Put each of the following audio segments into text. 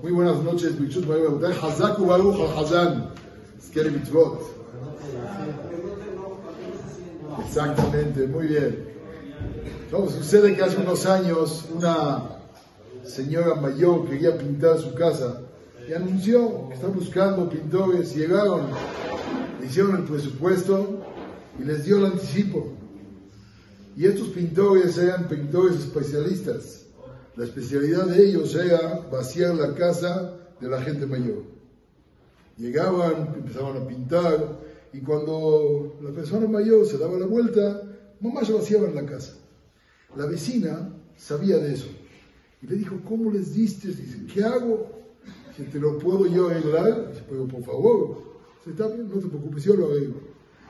Muy buenas noches, Bichut Hazaku Baruch al Hazan. Skere Mitzvot. Exactamente, muy bien. Entonces, sucede que hace unos años una señora mayor quería pintar su casa y anunció que está buscando pintores. Llegaron, le hicieron el presupuesto y les dio el anticipo. Y estos pintores eran pintores especialistas. La especialidad de ellos era vaciar la casa de la gente mayor. Llegaban, empezaban a pintar, y cuando la persona mayor se daba la vuelta, mamá se vaciaban la casa. La vecina sabía de eso. Y le dijo, ¿cómo les diste? Dice, ¿qué hago? Si te lo puedo yo arreglar, dice, pero por favor, no te preocupes, yo lo arreglo.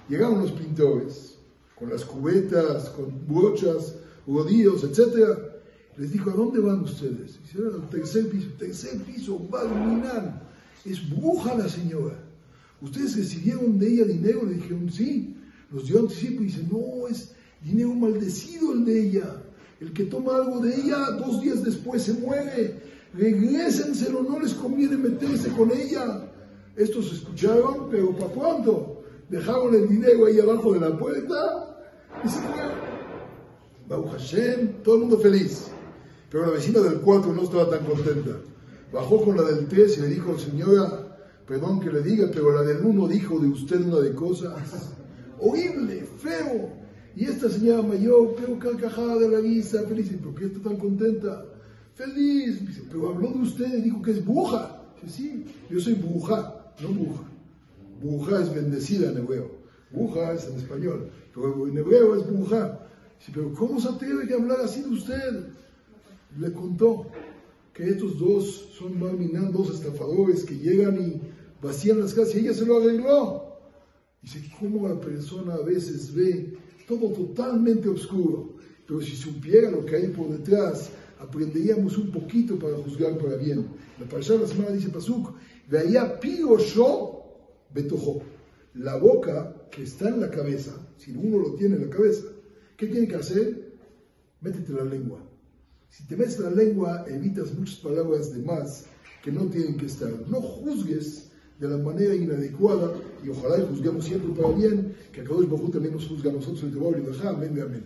Llegaron los pintores, con las cubetas, con brochas, rodillos, etcétera, les dijo, ¿a dónde van ustedes? Hicieron al tercer piso. Tercer piso, va a iluminar. Es bruja la señora. ¿Ustedes recibieron de ella dinero? Le dijeron, sí. Los dio anticipo y dice, no, es dinero maldecido el de ella. El que toma algo de ella, dos días después se muere. Regrésenselo, no les conviene meterse con ella. Estos escucharon, pero para pronto. Dejaron el dinero ahí abajo de la puerta y se fueron. Baruch Hashem, todo el mundo feliz. Pero la vecina del 4 no estaba tan contenta. Bajó con la del 3 y le dijo, señora, perdón que le diga, pero la del 1 dijo de usted una de cosas horrible, feo. Y esta señora mayor, pero carcajada de la vista, feliz. ¿Por qué está tan contenta? Feliz. Pero habló de usted y dijo que es bruja. Dice, sí, yo soy bruja, no bruja. Bruja es bendecida en hebreo. Bruja es en español, pero en hebreo es bruja. Pero ¿cómo se atreve a hablar así de usted? Le contó que estos dos son Barminan, dos estafadores que llegan y vacían las casas y ella se lo arregló. Dice, ¿cómo la persona a veces ve todo totalmente oscuro? Pero si supiera lo que hay por detrás, aprenderíamos un poquito para juzgar para bien. La parasha de la semana dice Pasuk, veía yo betojo. La boca que está en la cabeza, si uno lo tiene en la cabeza, ¿qué tiene que hacer? Métete la lengua. Si te ves la lengua, evitas muchas palabras de más que no tienen que estar. No juzgues de la manera inadecuada y ojalá y juzguemos siempre para bien, que a Kadosh Bajú también nos juzga a nosotros. Amén, amén.